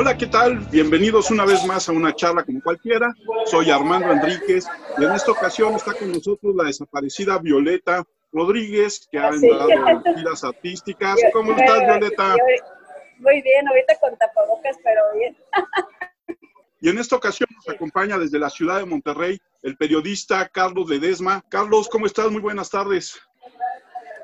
Hola, ¿qué tal? Bienvenidos una vez más a una charla como cualquiera. Soy Armando Enríquez y en esta ocasión está con nosotros la desaparecida Violeta Rodríguez, que ha dado giras artísticas. ¿Cómo estás, Violeta? Muy bien, ahorita con tapabocas, pero bien. Y en esta ocasión nos acompaña desde la ciudad de Monterrey el periodista Carlos Ledesma. Carlos, ¿cómo estás? Muy buenas tardes.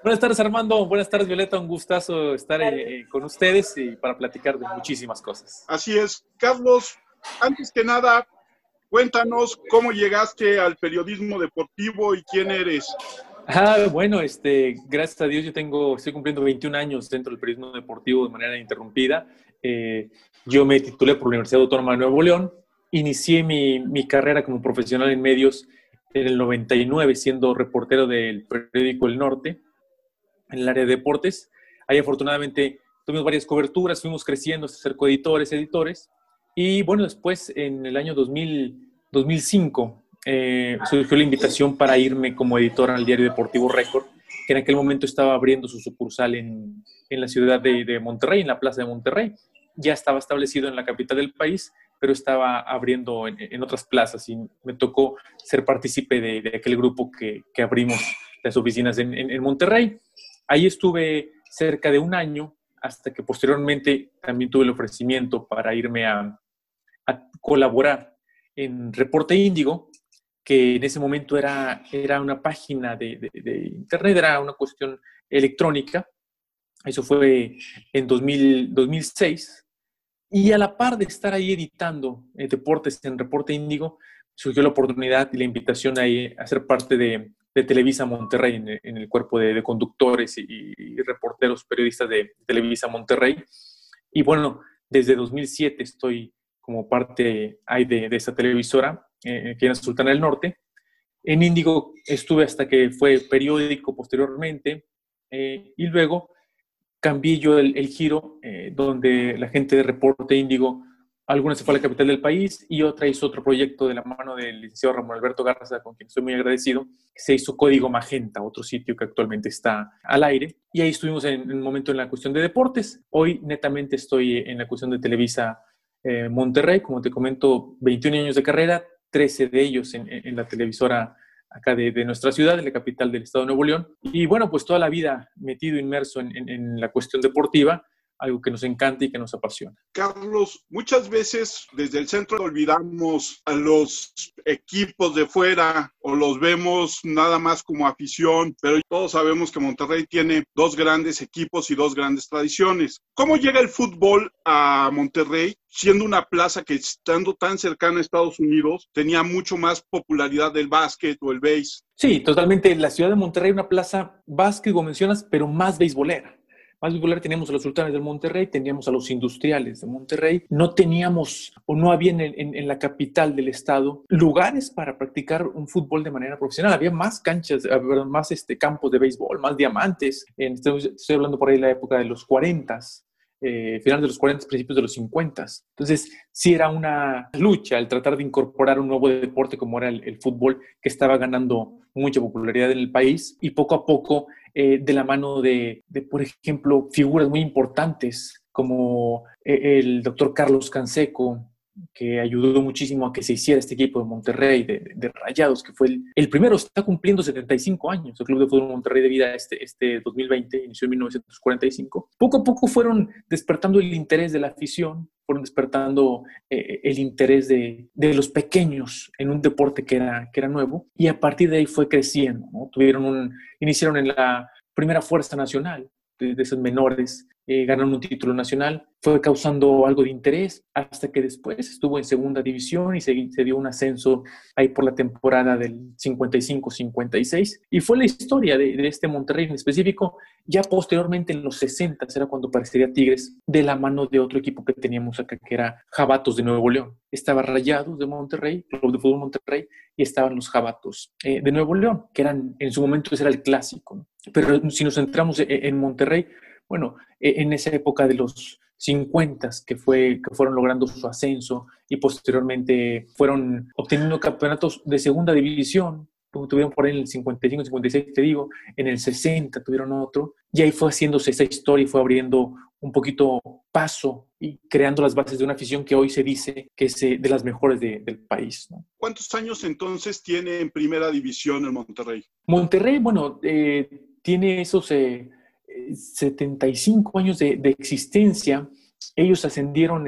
Buenas tardes, Armando. Buenas tardes, Violeta. Un gustazo estar eh, con ustedes y para platicar de muchísimas cosas. Así es. Carlos, antes que nada, cuéntanos cómo llegaste al periodismo deportivo y quién eres. Ah, bueno, este, gracias a Dios yo tengo, estoy cumpliendo 21 años dentro del periodismo deportivo de manera interrumpida. Eh, yo me titulé por la Universidad Autónoma de Nuevo León. Inicié mi, mi carrera como profesional en medios en el 99, siendo reportero del periódico El Norte en el área de deportes. Ahí afortunadamente tuvimos varias coberturas, fuimos creciendo hasta ser coeditores, editores. Y bueno, después en el año 2000, 2005 eh, surgió la invitación para irme como editor al diario deportivo Récord, que en aquel momento estaba abriendo su sucursal en, en la ciudad de, de, Monterrey, en la plaza de Monterrey. Ya estaba establecido en la capital del país, pero estaba abriendo en, en otras plazas y me tocó ser partícipe de, de aquel grupo que, que, abrimos las oficinas en, en Monterrey. Ahí estuve cerca de un año hasta que posteriormente también tuve el ofrecimiento para irme a, colaborar en Reporte Índigo, que en ese momento era, era una página de, internet, era una cuestión electrónica. Eso fue en 2000, 2006. Y a la par de estar ahí editando eh, deportes en Reporte Índigo, surgió la oportunidad y la invitación a, a ser parte de, de Televisa Monterrey, en, el cuerpo de, conductores y, reporteros periodistas de Televisa Monterrey. Y bueno, desde 2007 estoy como parte ahí de, de esta televisora, eh, que era Sultana del Norte. En Índigo estuve hasta que fue periódico posteriormente eh, y luego cambié yo el, el giro eh, donde la gente de Reporte Índigo Alguna se fue a la capital del país y otra hizo otro proyecto de la mano del licenciado Ramón Alberto Garza, con quien estoy muy agradecido. Se hizo Código Magenta, otro sitio que actualmente está al aire. Y ahí estuvimos en, un momento en la cuestión de deportes. Hoy netamente estoy en la cuestión de Televisa eh, Monterrey. Como te comento, 21 años de carrera, 13 de ellos en, en la televisora acá de, de, nuestra ciudad, de la capital del estado de Nuevo León. Y bueno, pues toda la vida metido, inmerso en, en, en la cuestión deportiva algo que nos encanta y que nos apasiona. Carlos, muchas veces desde el centro olvidamos a los equipos de fuera o los vemos nada más como afición, pero todos sabemos que Monterrey tiene dos grandes equipos y dos grandes tradiciones. ¿Cómo llega el fútbol a Monterrey siendo una plaza que estando tan cercana a Estados Unidos tenía mucho más popularidad del básquet o el base? Sí, totalmente. La ciudad de Monterrey una plaza básquet, como mencionas, pero más beisbolera más popular teníamos a los sultanes del Monterrey, teníamos a los industriales de Monterrey, no teníamos o no había en, en, en, la capital del estado lugares para practicar un fútbol de manera profesional. Había más canchas, eh, más este, campos de béisbol, más diamantes. Estoy, estoy hablando por ahí de la época de los 40. Eh, final de los 40, principios de los 50. Entonces, sí era una lucha el tratar de incorporar un nuevo deporte como era el, el fútbol, que estaba ganando mucha popularidad en el país y poco a poco eh, de la mano de, por ejemplo, figuras muy importantes como eh, el doctor Carlos Canseco, que ayudó muchísimo a que se hiciera este equipo de Monterrey, de, Rayados, que fue el, el, primero, está cumpliendo 75 años, el Club de Fútbol Monterrey de vida este, este 2020, inició en 1945. Poco a poco fueron despertando el interés de la afición, fueron despertando eh, el interés de, de, los pequeños en un deporte que era, que era nuevo, y a partir de ahí fue creciendo, ¿no? Tuvieron un, iniciaron en la primera fuerza nacional, de, de esos menores, eh, ganaron un título nacional, fue causando algo de interés hasta que después estuvo en segunda división y se, dio un ascenso ahí por la temporada del 55-56 y fue la historia de, este Monterrey en específico. Ya posteriormente en los 60 era cuando aparecería Tigres de la mano de otro equipo que teníamos acá que era Jabatos de Nuevo León. Estaba Rayados de Monterrey, Club de Fútbol Monterrey y estaban los Jabatos eh, de Nuevo León, que eran en su momento ese era el clásico. Pero si nos centramos en, en Monterrey, bueno, e, en esa época de los 50 que, fue, que fueron logrando su ascenso y posteriormente fueron obteniendo campeonatos de segunda división, tuvieron por ahí en el 55, 56, te digo, en el 60 tuvieron otro, y ahí fue haciéndose esa historia y fue abriendo un poquito paso y creando las bases de una afición que hoy se dice que es eh, de las mejores del país. ¿Cuántos años entonces tiene en primera división el Monterrey? Monterrey, bueno, eh, tiene esos 75 años de, existencia. Ellos ascendieron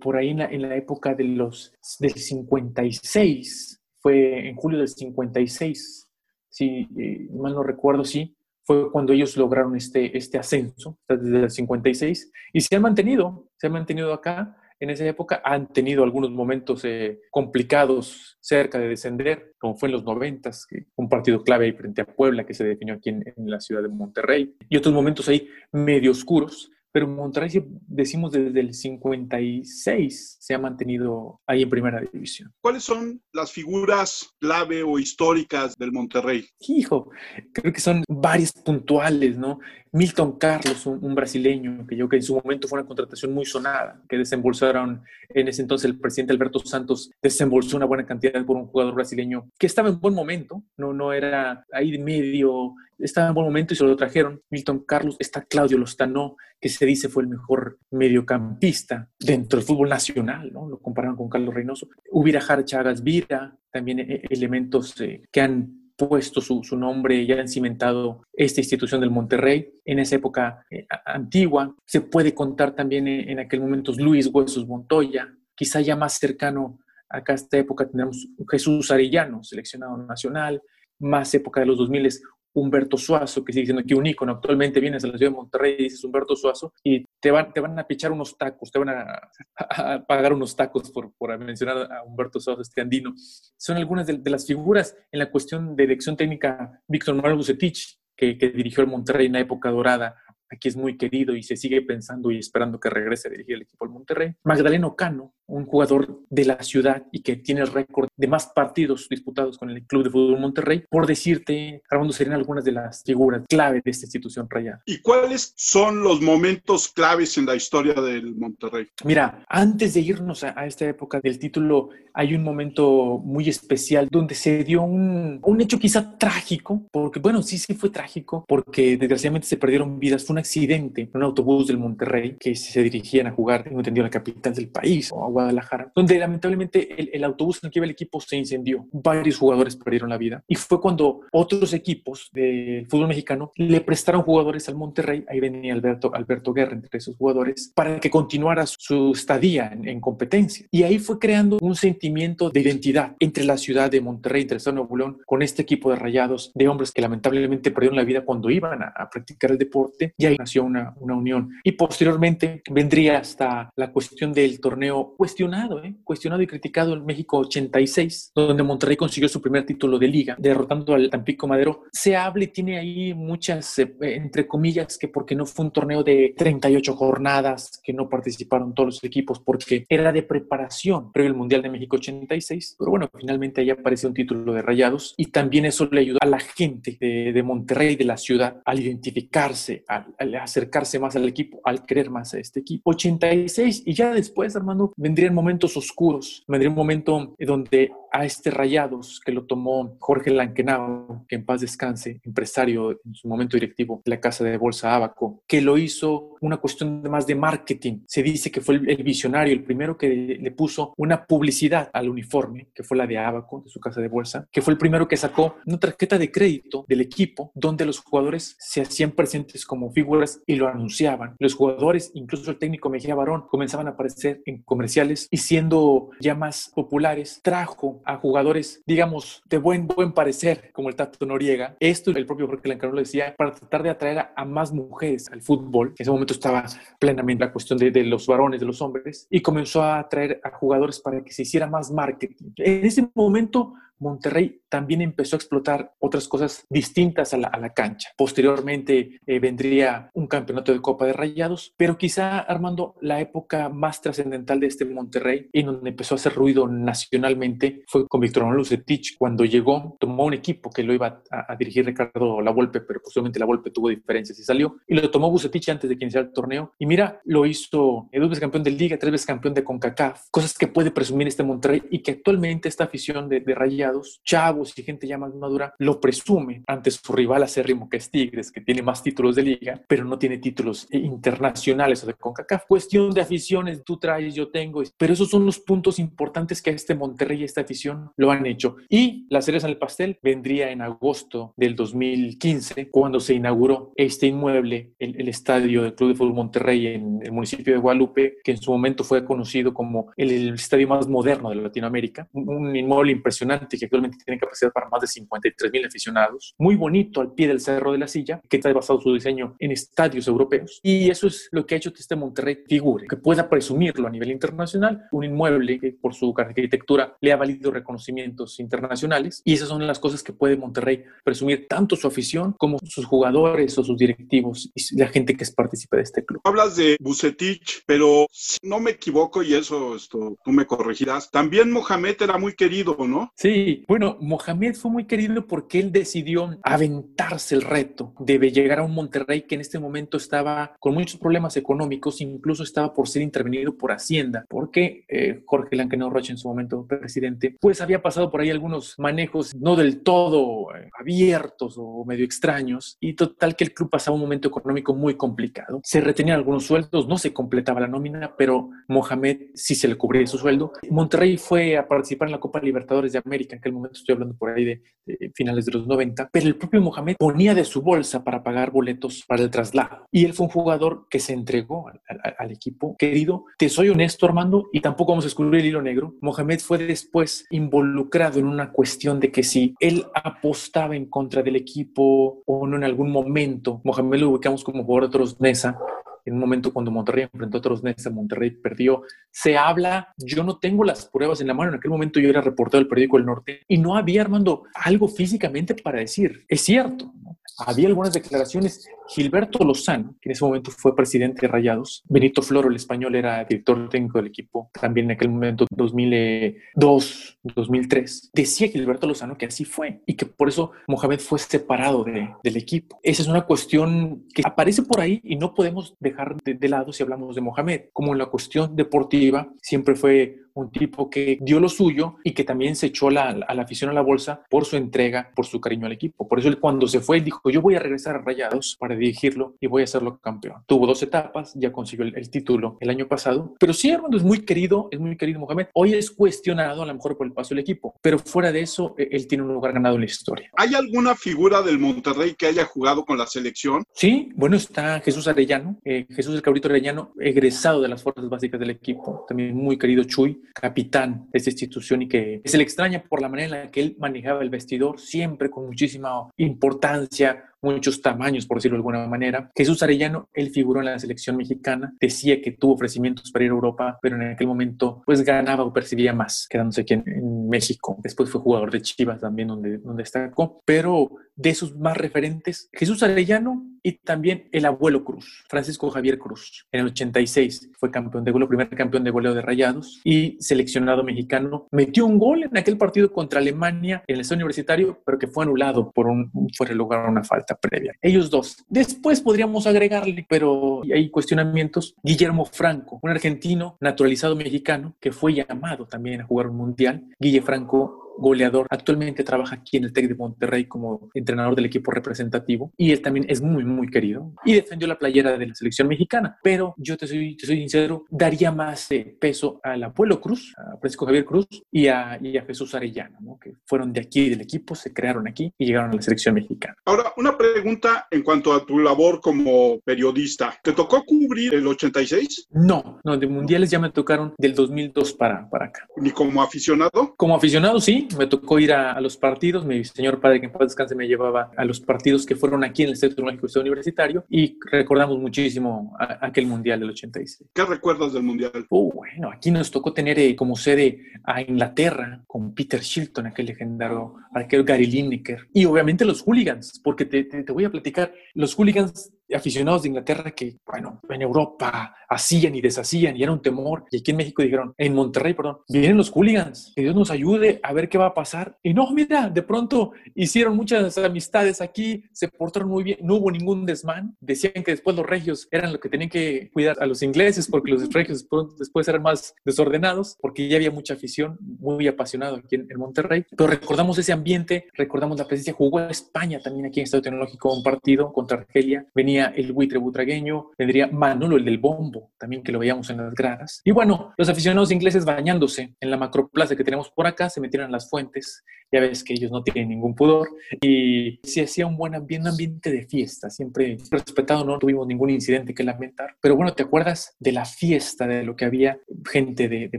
por ahí en la, en la, época de los, del 56, fue en julio del 56, si mal no recuerdo, sí fue cuando ellos lograron este, este ascenso, desde el 56, y se han mantenido, se han mantenido acá. En esa época han tenido algunos momentos eh, complicados cerca de descender, como fue en los 90, un partido clave ahí frente a Puebla que se definió aquí en, en la ciudad de Monterrey, y otros momentos ahí medio oscuros, pero Monterrey, decimos desde el 56, se ha mantenido ahí en primera división. ¿Cuáles son las figuras clave o históricas del Monterrey? Hijo, creo que son varias puntuales, ¿no? Milton Carlos, un, brasileño, que yo que en su momento fue una contratación muy sonada, que desembolsaron en ese entonces el presidente Alberto Santos desembolsó una buena cantidad por un jugador brasileño que estaba en buen momento, no, no era ahí de medio, estaba en buen momento y se lo trajeron. Milton Carlos, está Claudio Lostano, que se dice fue el mejor mediocampista dentro del fútbol nacional, ¿no? Lo compararon con Carlos Reynoso. Hubiera Chagas Vira, también eh, elementos eh, que han puesto su, nombre y han cimentado esta institución del Monterrey en esa época eh, antigua. Se puede contar también en, aquel momento Luis Huesos Montoya, quizá ya más cercano a esta época tenemos Jesús Arellano, seleccionado nacional, más época de los 2000 Humberto Suazo, que sigue siendo aquí un ícono. Actualmente vienes a la ciudad de Monterrey y dices Humberto Suazo y te van, te van a pichar unos tacos, te van a, pagar unos tacos por, por, mencionar a Humberto Suazo, este andino. Son algunas de, las figuras en la cuestión de dirección técnica. Víctor Manuel Bucetich, que, que dirigió el Monterrey en la época dorada, aquí es muy querido y se sigue pensando y esperando que regrese a dirigir el equipo del Monterrey. Magdaleno Cano, un jugador de la ciudad y que tiene el récord de más partidos disputados con el Club de Fútbol Monterrey, por decirte, Armando, serían algunas de las figuras clave de esta institución rayada. ¿Y cuáles son los momentos claves en la historia del Monterrey? Mira, antes de irnos a, esta época del título, hay un momento muy especial donde se dio un, un hecho quizá trágico, porque bueno, sí, sí fue trágico, porque desgraciadamente se perdieron vidas. Fue un accidente en un autobús del Monterrey que se dirigían a jugar, tengo entendido, a la capital del país o a Guadalajara, donde lamentablemente el, el autobús en el que iba el equipo se incendió. Varios jugadores perdieron la vida y fue cuando otros equipos del fútbol mexicano le prestaron jugadores al Monterrey, ahí venía Alberto, Alberto Guerra entre esos jugadores, para que continuara su estadía en, en competencia. Y ahí fue creando un sentimiento de identidad entre la ciudad de Monterrey, entre el de Nuevo León, con este equipo de rayados de hombres que lamentablemente perdieron la vida cuando iban a, a practicar el deporte y ahí nació una, una, unión. Y posteriormente vendría hasta la cuestión del torneo cuestionado, ¿eh? cuestionado y criticado en México 86, donde Monterrey consiguió su primer título de liga, derrotando al Tampico Madero. Se habla y tiene ahí muchas, eh, entre comillas, que porque no fue un torneo de 38 jornadas, que no participaron todos los equipos, porque era de preparación previo al Mundial de México 86. Pero bueno, finalmente ahí apareció un título de rayados y también eso le ayudó a la gente de, de Monterrey, de la ciudad, al identificarse, al, al acercarse más al equipo, al querer más a este equipo. 86 y ya después, Armando, vendrían momentos oscuros, vendría un momento donde a este Rayados que lo tomó Jorge Lankenau, que en paz descanse, empresario en su momento directivo de la casa de bolsa Abaco, que lo hizo una cuestión más de marketing. Se dice que fue el, visionario, el primero que le puso una publicidad al uniforme, que fue la de Abaco, de su casa de bolsa, que fue el primero que sacó una tarjeta de crédito del equipo donde los jugadores se hacían presentes como figuras y lo anunciaban. Los jugadores, incluso el técnico Mejía Barón, comenzaban a aparecer en comerciales y siendo ya más populares, trajo a jugadores, digamos, de buen, buen parecer, como el Tato Noriega. Esto el propio Jorge Lancano lo decía, para tratar de atraer a, más mujeres al fútbol. En ese momento estaba plenamente la cuestión de, de, los varones, de los hombres, y comenzó a atraer a jugadores para que se hiciera más marketing. En ese momento Monterrey también empezó a explotar otras cosas distintas a la, cancha. Posteriormente eh, vendría un campeonato de Copa de Rayados, pero quizá Armando, la época más trascendental de este Monterrey y donde empezó a hacer ruido nacionalmente fue con Víctor Manuel Lucetich cuando llegó, tomó un equipo que lo iba a, dirigir Ricardo La Volpe, pero posiblemente La Volpe tuvo diferencias y salió, y lo tomó Bucetich antes de que iniciara el torneo. Y mira, lo hizo dos veces campeón de Liga, tres veces campeón de CONCACAF, cosas que puede presumir este Monterrey y que actualmente esta afición de, de Rayados Rayados, chavos y gente ya más madura, lo presume ante su rival acérrimo que es Tigres, que tiene más títulos de liga, pero no tiene títulos internacionales o de CONCACAF. Cuestión de aficiones, tú traes, yo tengo, pero esos son los puntos importantes que a este Monterrey y esta afición lo han hecho. Y la cereza en el pastel vendría en agosto del 2015, cuando se inauguró este inmueble, el, el estadio del Club de Fútbol Monterrey en el municipio de Guadalupe, que en su momento fue conocido como el, el estadio más moderno de Latinoamérica, un, inmueble impresionante que actualmente tiene capacidad para más de 53 mil aficionados, muy bonito al pie del Cerro de la Silla, que está basado su diseño en estadios europeos. Y eso es lo que ha hecho que este Monterrey figure, que pueda presumirlo a nivel internacional, un inmueble que por su arquitectura le ha valido reconocimientos internacionales. Y esas son las cosas que puede Monterrey presumir tanto su afición como sus jugadores o sus directivos y la gente que es participa de este club. Hablas de Bucetich, pero si no me equivoco y eso esto, tú me corregirás, también Mohamed era muy querido, ¿no? Sí, bueno, Mohamed fue muy querido porque él decidió aventarse el reto de llegar a un Monterrey que en este momento estaba con muchos problemas económicos, incluso estaba por ser intervenido por Hacienda, porque eh, Jorge Lankenau Rocha en su momento presidente, pues había pasado por ahí algunos manejos no del todo eh, abiertos o medio extraños, y total que el club pasaba un momento económico muy complicado. Se retenían algunos sueldos, no se completaba la nómina, pero Mohamed sí se le cubría su sueldo. Monterrey fue a participar en la Copa Libertadores de América, aquel momento estoy hablando por ahí de, de finales de los 90, pero el propio Mohamed ponía de su bolsa para pagar boletos para el traslado. Y él fue un jugador que se entregó al, al, al, equipo. Querido, te soy honesto, Armando, y tampoco vamos a descubrir el hilo negro. Mohamed fue después involucrado en una cuestión de que si él apostaba en contra del equipo o no en algún momento, Mohamed lo ubicamos como jugador de mesa, en un momento cuando Monterrey enfrentó a otros Nets, Monterrey perdió. Se habla, yo no tengo las pruebas en la mano, en aquel momento yo era reportero del periódico El Norte y no había, Armando, algo físicamente para decir. Es cierto, ¿no? había algunas declaraciones. Gilberto Lozano, que en ese momento fue presidente de Rayados, Benito Floro, el español, era director técnico del equipo, también en aquel momento, 2002, 2003, decía Gilberto Lozano que así fue y que por eso Mohamed fue separado de, del equipo. Esa es una cuestión que aparece por ahí y no podemos dejar de, de lado si hablamos de Mohamed. Como en la cuestión deportiva, siempre fue un tipo que dio lo suyo y que también se echó la, a la afición a la bolsa por su entrega, por su cariño al equipo. Por eso él cuando se fue, él dijo, yo voy a regresar a Rayados para dirigirlo y voy a hacerlo campeón. Tuvo dos etapas, ya consiguió el, el título el año pasado, pero sí, Armando, es muy querido, es muy querido Mohamed. Hoy es cuestionado a lo mejor por el paso del equipo, pero fuera de eso, él tiene un lugar ganado en la historia. ¿Hay alguna figura del Monterrey que haya jugado con la selección? Sí, bueno, está Jesús Arellano, eh, Jesús el Cabrito Arellano, egresado de las fuerzas básicas del equipo, también muy querido Chuy, capitán de esta institución y que se le extraña por la manera en la que él manejaba el vestidor, siempre con muchísima importancia, muchos tamaños, por decirlo de alguna manera. Jesús Arellano, él figuró en la selección mexicana, decía que tuvo ofrecimientos para ir a Europa, pero en aquel momento pues ganaba o percibía más, quedándose aquí en, en México. Después fue jugador de Chivas también, donde, donde destacó. Pero de esos más referentes, Jesús Arellano y también el abuelo Cruz, Francisco Javier Cruz. En el 86 fue campeón de goleo, primer campeón de goleo de Rayados y seleccionado mexicano. Metió un gol en aquel partido contra Alemania en el estadio universitario, pero que fue anulado por un fuera lugar una falta previa. Ellos dos. Después podríamos agregarle, pero hay cuestionamientos, Guillermo Franco, un argentino naturalizado mexicano que fue llamado también a jugar un mundial. Guille Franco goleador. Actualmente trabaja aquí en el TEC de Monterrey como entrenador del equipo representativo y él también es muy, muy querido y defendió la playera de la selección mexicana. Pero yo te soy, te soy sincero, daría más eh, peso al abuelo Cruz, a Francisco Javier Cruz y a, y a Jesús Arellano, ¿no? que fueron de aquí del equipo, se crearon aquí y llegaron a la selección mexicana. Ahora, una pregunta en cuanto a tu labor como periodista. ¿Te tocó cubrir el 86? No, no, de mundiales ya me tocaron del 2002 para, para acá. ¿Ni como aficionado? Como aficionado, sí, me tocó ir a, a, los partidos. Mi señor padre, que en paz descanse, me llevaba a los partidos que fueron aquí en el Centro Tecnológico Universitario y recordamos muchísimo a, aquel Mundial del 86. ¿Qué recuerdas del Mundial? Uh, bueno, aquí nos tocó tener eh, como sede a Inglaterra con Peter Shilton, aquel legendario arquero Gary Lineker, y obviamente los hooligans, porque te, te, te voy a platicar, los hooligans aficionados de Inglaterra que, bueno, en Europa hacían y deshacían y era un temor. Y aquí en México dijeron, en Monterrey, perdón, vienen los hooligans, que Dios nos ayude a ver qué va a pasar. Y no, mira, de pronto hicieron muchas amistades aquí, se portaron muy bien, no hubo ningún desmán. Decían que después los regios eran los que tenían que cuidar a los ingleses porque los regios después eran más desordenados, porque ya había mucha afición, muy apasionado aquí en, Monterrey. Pero recordamos ese ambiente, recordamos la presencia, jugó a España también aquí en Estado Tecnológico un partido contra Argelia, venía el buitre butragueño, vendría Manolo, el del bombo, también que lo veíamos en las gradas. Y bueno, los aficionados ingleses bañándose en la macroplaza que tenemos por acá, se metieron en las fuentes, ya ves que ellos no tienen ningún pudor, y se hacía un buen ambiente, un ambiente de fiesta, siempre respetado, no tuvimos ningún incidente que lamentar. Pero bueno, ¿te acuerdas de la fiesta, de lo que había gente de,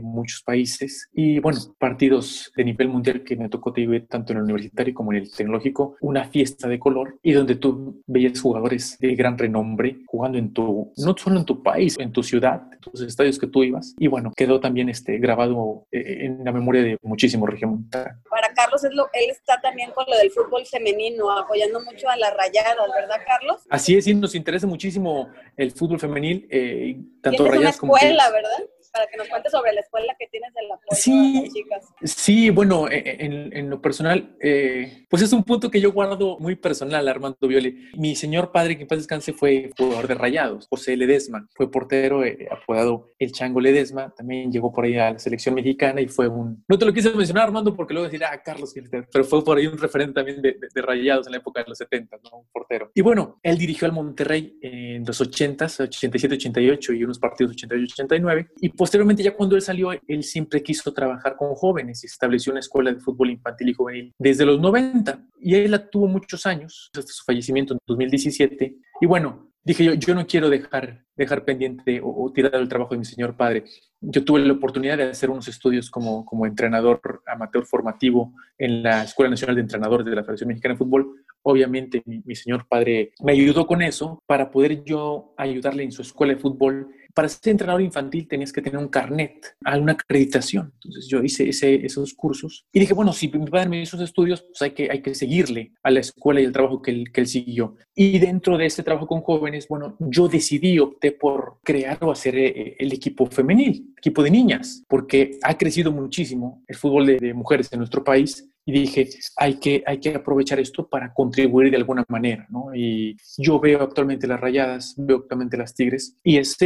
muchos países? Y bueno, partidos de nivel mundial que me tocó vivir tanto en el universitario como en el tecnológico, una fiesta de color y donde tú veías jugadores de gran renombre jugando en tu, no solo en tu país, en tu ciudad, en tus estadios que tú ibas. Y bueno, quedó también este, grabado eh, en la memoria de muchísimos regiomontanos. Para Carlos, es lo, él está también con lo del fútbol femenino, apoyando mucho a las rayadas, ¿verdad, Carlos? Así es, sí, nos interesa muchísimo el fútbol femenil, eh, tanto rayadas como... escuela, ¿verdad? Para que nos cuentes sobre la escuela que tienes en la sí, chicas. Sí, bueno, e, e, en, en lo personal, eh, pues es un punto que yo guardo muy personal, Armando Violi. Mi señor padre, que en paz descanse, fue jugador de rayados, José Ledesma, fue portero, eh, apodado el Chango Ledesma, también llegó por ahí a la selección mexicana y fue un... No te lo quise mencionar, Armando, porque luego decir, ah, Carlos, pero fue por ahí un referente también de, de, rayados en la época de los 70, ¿no? Un portero. Y bueno, él dirigió al Monterrey en los 80s, 87, 88 y unos partidos 88, 89, y posteriormente ya cuando él salió, él siempre quiso trabajar con jóvenes y estableció una escuela de fútbol infantil y juvenil desde los 90 y él la tuvo muchos años hasta su fallecimiento en 2017 y bueno, dije yo, yo no quiero dejar, dejar pendiente o, o, tirar el trabajo de mi señor padre. Yo tuve la oportunidad de hacer unos estudios como, como entrenador amateur formativo en la Escuela Nacional de Entrenadores de la Federación Mexicana de Fútbol. Obviamente mi, señor padre me ayudó con eso para poder yo ayudarle en su escuela de fútbol para ser entrenador infantil tenías que tener un carnet, una acreditación. Entonces yo hice esos cursos y dije, bueno, si mi padre me hizo esos estudios, pues hay que, hay que seguirle a la escuela y el trabajo que él, que él siguió. Y dentro de ese trabajo con jóvenes, bueno, yo decidí, opté por crear o hacer eh, el equipo femenil, equipo de niñas, porque ha crecido muchísimo el fútbol de mujeres en nuestro país y dije, hay que, hay que aprovechar esto para contribuir de alguna manera, ¿no? Y yo veo actualmente las rayadas, veo actualmente las tigres, y es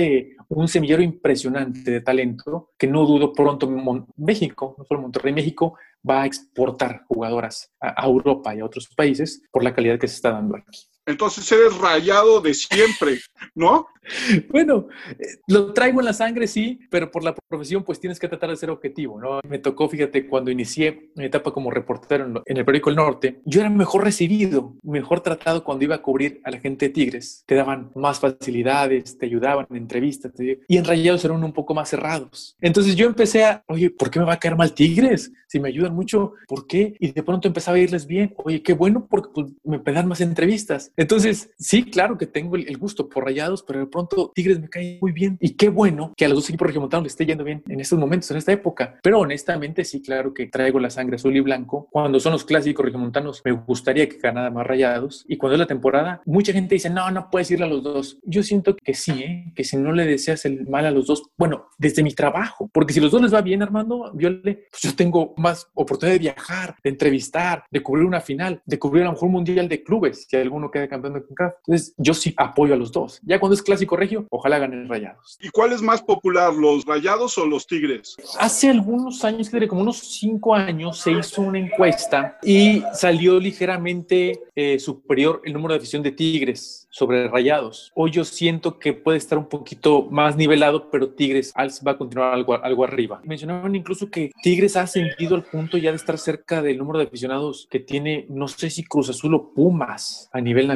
un semillero impresionante de talento que no dudo pronto México, no solo Monterrey, México va a exportar jugadoras a Europa y a otros países por la calidad que se está dando aquí entonces eres rayado de siempre, ¿no? Bueno, eh, lo traigo en la sangre, sí, pero por la profesión pues tienes que tratar de ser objetivo, ¿no? Me tocó, fíjate, cuando inicié mi etapa como reportero en el periódico El Norte, yo era mejor recibido, mejor tratado cuando iba a cubrir a la gente de Tigres. Te daban más facilidades, te ayudaban en entrevistas, y en Rayados eran un poco más cerrados. Entonces yo empecé a, oye, ¿por qué me va a caer mal Tigres? Si me ayudan mucho, ¿por qué? Y de pronto empezaba a irles bien. Oye, qué bueno porque pues, me dan más entrevistas. Entonces, sí, claro que tengo el, gusto por Rayados, pero de pronto Tigres me cae muy bien. Y qué bueno que a los dos equipos regiomontanos le esté yendo bien en estos momentos, en esta época. Pero honestamente, sí, claro que traigo la sangre azul y blanco. Cuando son los clásicos regiomontanos, me gustaría que ganara más Rayados. Y cuando es la temporada, mucha gente dice, no, no puedes irle a los dos. Yo siento que sí, ¿eh? que si no le deseas el mal a los dos, bueno, desde mi trabajo, porque si los dos les va bien, Armando, Viole, pues yo tengo más oportunidad de viajar, de entrevistar, de cubrir una final, de cubrir a lo mejor un mundial de clubes, si alguno queda campeón de CONCACAF. Entonces, yo sí apoyo a los dos. Ya cuando es clásico regio, ojalá ganen Rayados. ¿Y cuál es más popular, los Rayados o los Tigres? Hace algunos años, como unos cinco años, se hizo una encuesta y salió ligeramente eh, superior el número de afición de Tigres sobre Rayados. Hoy yo siento que puede estar un poquito más nivelado, pero Tigres va a continuar algo, algo arriba. Mencionaban incluso que Tigres ha ascendido al punto ya de estar cerca del número de aficionados que tiene, no sé si Cruz Azul o Pumas a nivel nacional.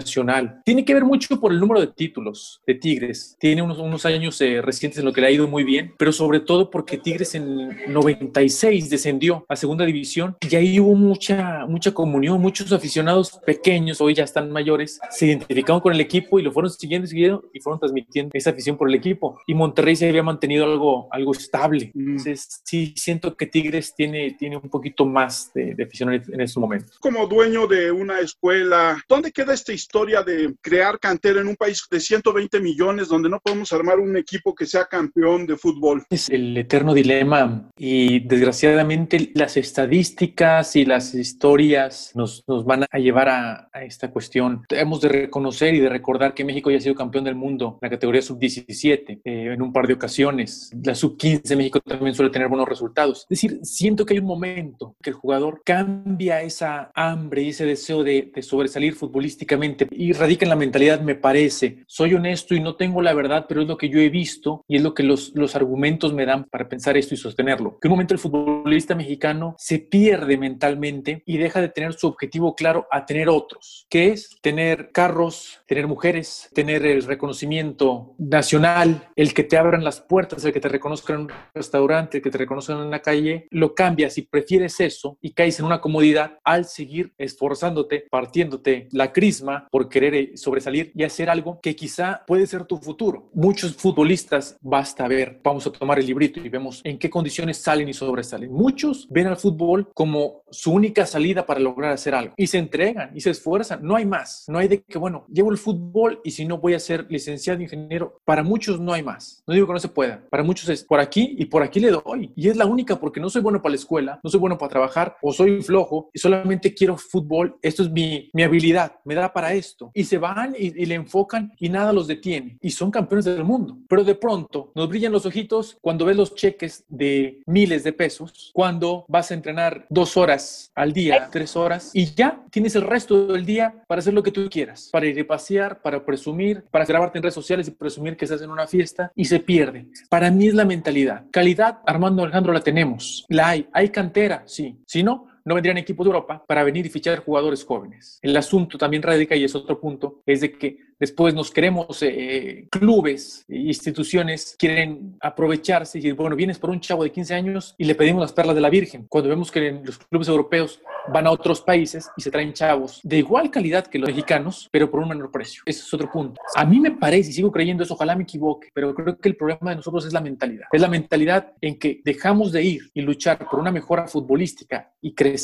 Tiene que ver mucho por el número de títulos de Tigres. Tiene unos, unos años eh, recientes en lo que le ha ido muy bien, pero sobre todo porque Tigres en 96 descendió a segunda división y ahí hubo mucha, mucha comunión, muchos aficionados pequeños, hoy ya están mayores, se identificaron con el equipo y lo fueron siguiendo y siguiendo y fueron transmitiendo esa afición por el equipo. Y Monterrey se había mantenido algo, algo estable. Mm. Entonces, sí siento que Tigres tiene, tiene un poquito más de, de afición en, en este momento. Como dueño de una escuela, ¿dónde queda esta historia? Historia de crear cantera en un país de 120 millones donde no podemos armar un equipo que sea campeón de fútbol? Es el eterno dilema y desgraciadamente las estadísticas y las historias nos, nos van a llevar a, a, esta cuestión. Hemos de reconocer y de recordar que México ya ha sido campeón del mundo en la categoría sub-17 eh, en un par de ocasiones. La sub-15 México también suele tener buenos resultados. Es decir, siento que hay un momento que el jugador cambia esa hambre y ese deseo de, de sobresalir futbolísticamente y radica en la mentalidad, me parece. Soy honesto y no tengo la verdad, pero es lo que yo he visto y es lo que los, los argumentos me dan para pensar esto y sostenerlo. Que un momento el futbolista mexicano se pierde mentalmente y deja de tener su objetivo claro a tener otros, que es tener carros, tener mujeres, tener el reconocimiento nacional, el que te abran las puertas, el que te reconozcan en un restaurante, el que te reconozcan en la calle, lo cambias y prefieres eso y caes en una comodidad al seguir esforzándote, partiéndote la crisma por querer eh, sobresalir y hacer algo que quizá puede ser tu futuro. Muchos futbolistas, basta ver, vamos a tomar el librito y vemos en qué condiciones salen y sobresalen. Muchos ven al fútbol como su única salida para lograr hacer algo y se entregan y se esfuerzan. No hay más. No hay de que, bueno, llevo el fútbol y si no voy a ser licenciado ingeniero. Para muchos no hay más. No digo que no se pueda. Para muchos es por aquí y por aquí le doy. Y es la única porque no soy bueno para la escuela, no soy bueno para trabajar o soy flojo y solamente quiero fútbol. Esto es mi, mi habilidad. Me da para esto. Y se van y, le enfocan y nada los detiene. Y son campeones del mundo. Pero de pronto nos brillan los ojitos cuando ves los cheques de miles de pesos, cuando vas a entrenar dos horas al día, tres horas, y ya tienes el resto del día para hacer lo que tú quieras, para ir a pasear, para presumir, para grabarte en redes sociales y presumir que estás en una fiesta, y se pierde. Para mí es la mentalidad. Calidad, Armando Alejandro, la tenemos. La hay. Hay cantera, sí. Si no, no vendrían equipos de Europa para venir y fichar jugadores jóvenes. El asunto también radica, y es otro punto, es de que después nos queremos, eh, clubes, instituciones quieren aprovecharse y decir, bueno, vienes por un chavo de 15 años y le pedimos las perlas de la Virgen. Cuando vemos que los clubes europeos van a otros países y se traen chavos de igual calidad que los mexicanos, pero por un menor precio. Ese es otro punto. A mí me parece, y sigo creyendo eso, ojalá me equivoque, pero creo que el problema de nosotros es la mentalidad. Es la mentalidad en que dejamos de ir y luchar por una mejora futbolística y crecer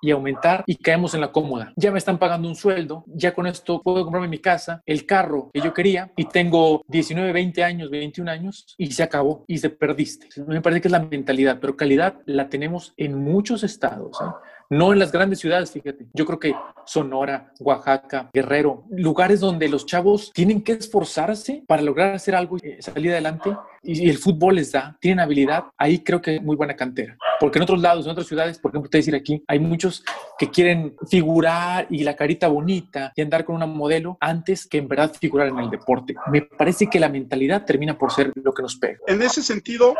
y aumentar y caemos en la cómoda. Ya me están pagando un sueldo, ya con esto puedo comprarme mi casa, el carro que yo quería y tengo 19, 20 años, 21 años y se acabó y se perdiste. Me parece que es la mentalidad, pero calidad la tenemos en muchos estados. ¿eh? No en las grandes ciudades, fíjate. Yo creo que Sonora, Oaxaca, Guerrero, lugares donde los chavos tienen que esforzarse para lograr hacer algo y salir adelante y el fútbol les da, tienen habilidad, ahí creo que es muy buena cantera. Porque en otros lados, en otras ciudades, por ejemplo, te decir aquí, hay muchos que quieren figurar y la carita bonita y andar con una modelo antes que en verdad figurar en el deporte. Me parece que la mentalidad termina por ser lo que nos pega. En ese sentido,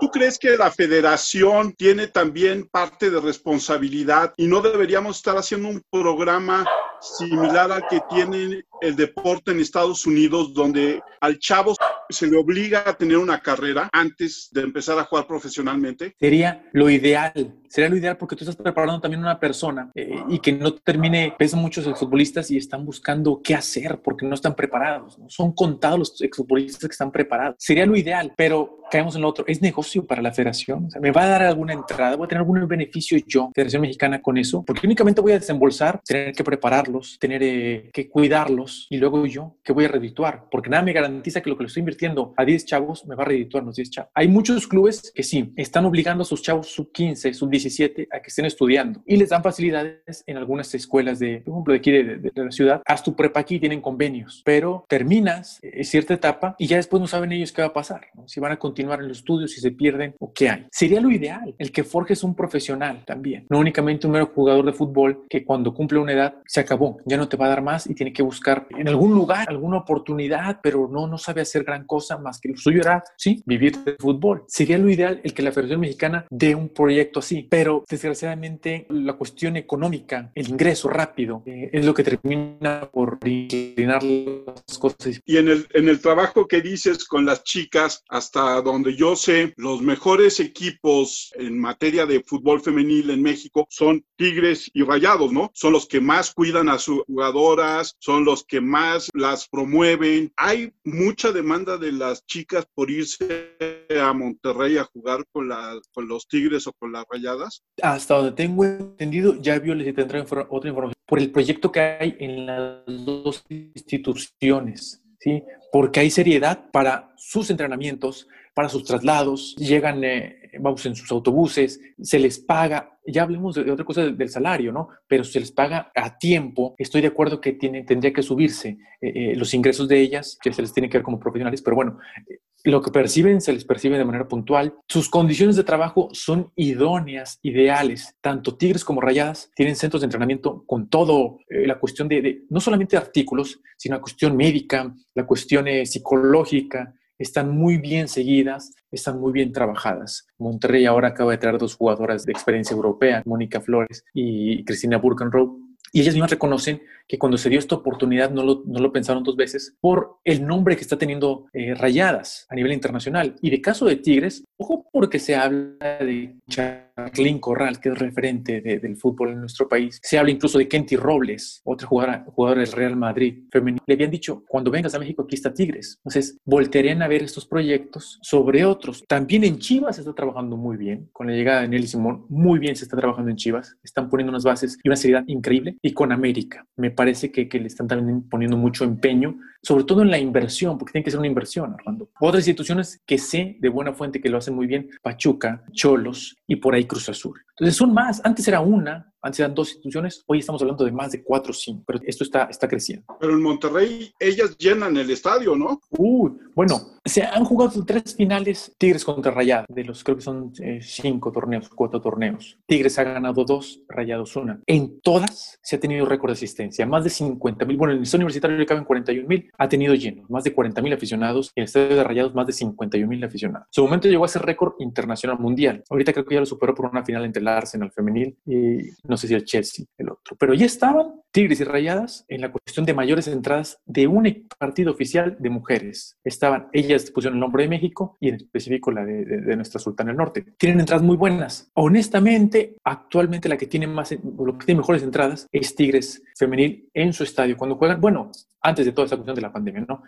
¿Tú crees que la federación tiene también parte de responsabilidad y no deberíamos estar haciendo un programa similar al que tiene el deporte en Estados Unidos, donde al chavo se le obliga a tener una carrera antes de empezar a jugar profesionalmente? Sería lo ideal, sería lo ideal porque tú estás preparando también una persona eh, y que no termine, pesan muchos exfutbolistas y están buscando qué hacer porque no están preparados, ¿no? son contados los exfutbolistas que están preparados. Sería lo ideal, pero caemos en lo otro, es negocio para la federación, o sea, me va a dar alguna entrada, voy a tener algún beneficio yo, Federación Mexicana, con eso, porque únicamente voy a desembolsar, tener que prepararlos, tener eh, que cuidarlos y luego yo, que voy a redituar, porque nada me garantiza que lo que le estoy invirtiendo a 10 chavos me va a redituar los 10 chavos. Hay muchos clubes que sí, están obligando a sus chavos sub 15, sub 17 a que estén estudiando y les dan facilidades en algunas escuelas de, por ejemplo, de aquí de, de, de la ciudad. Haz tu prepa aquí, tienen convenios, pero terminas eh, cierta etapa y ya después no saben ellos qué va a pasar, ¿no? si van a continuar en los estudios, si se pierden o qué hay. Sería lo ideal, el que forjes un profesional también, no únicamente un mero jugador de fútbol que cuando cumple una edad se acabó, ya no te va a dar más y tiene que buscar en algún lugar alguna oportunidad, pero no, no sabe hacer gran cosa más que lo suyo era, sí, vivir de fútbol. Sería lo ideal el que la Federación Mexicana dé un proyecto así, pero desgraciadamente la cuestión económica, el ingreso rápido, eh, es lo que termina por inclinar las cosas. Y en el, en el trabajo que dices con las chicas, hasta donde yo sé, los mejores equipos en materia de fútbol femenil en México son Tigres y Rayados, ¿no? Son los que más cuidan a sus jugadoras, son los que más las promueven. Hay mucha demanda de las chicas por irse a Monterrey a jugar con, la, con los Tigres o con las Rayadas. Hasta donde tengo entendido, ya vio, les tendrá otra información por el proyecto que hay en las dos instituciones, ¿sí? Porque hay seriedad para sus entrenamientos, para sus traslados, llegan, eh, vamos, en sus autobuses, se les paga, ya hablemos de, otra cosa del, salario, ¿no? Pero se les paga a tiempo, estoy de acuerdo que tendría que subirse eh, eh, los ingresos de ellas, que se les tiene que ver como profesionales, pero bueno, lo que perciben se les percibe de manera puntual. Sus condiciones de trabajo son idóneas, ideales. Tanto Tigres como Rayadas tienen centros de entrenamiento con todo la cuestión de, de, no solamente artículos, sino la cuestión médica, la cuestión psicológica, están muy bien seguidas, están muy bien trabajadas. Monterrey ahora acaba de traer dos jugadoras de experiencia europea, Mónica Flores y Cristina Burkenroth, y ellas mismas reconocen que cuando se dio esta oportunidad no lo, no lo pensaron dos veces por el nombre que está teniendo eh, Rayadas a nivel internacional. Y de caso de Tigres, ojo porque se habla de Charlín Corral, que es referente del fútbol en nuestro país. Se habla incluso de Kenty Robles, otra jugadora, jugadora del Real Madrid femenino. Le habían dicho, cuando vengas a México, aquí está Tigres. Entonces, voltearían a ver estos proyectos sobre otros. También en Chivas se está trabajando muy bien. Con la llegada de Nelly Simón, muy bien se está trabajando en Chivas. Están poniendo unas bases y una seriedad increíble. Y con América. Me parece que, que le están también poniendo mucho empeño, sobre todo en la inversión, porque tiene que ser una inversión, Armando. Otras instituciones que sé de buena fuente que lo hacen muy bien, Pachuca, Cholos y por ahí Cruz Azul. Entonces son más, antes era una, antes eran dos instituciones, hoy estamos hablando de más de cuatro o cinco, pero esto está, está creciendo. Pero en Monterrey ellas llenan el estadio, ¿no? Uy, bueno, se han jugado tres finales Tigres contra Rayados, de los creo que son eh, cinco torneos, cuatro torneos. Tigres ha ganado dos, Rayados una. En todas se ha tenido récord de asistencia, más de 50 mil, bueno, en el estadio universitario le caben 41 mil, ha tenido lleno, más de 40 mil aficionados, y en el estadio de Rayados más de 51 mil aficionados. Su momento llegó a ser récord internacional mundial, ahorita creo que ya lo superó por una final entre el Arsenal femenil y no sé si el Chelsea, el otro. Pero ya estaban Tigres y Rayadas en la cuestión de mayores entradas de un partido oficial de mujeres. Estaban, ellas pusieron el nombre de México y en específico la de, de, nuestra Sultana del Norte. Tienen entradas muy buenas. Honestamente, actualmente la que tiene más, lo que tiene mejores entradas es Tigres femenil en su estadio. Cuando juegan, bueno, antes de toda esta cuestión de la pandemia, ¿no?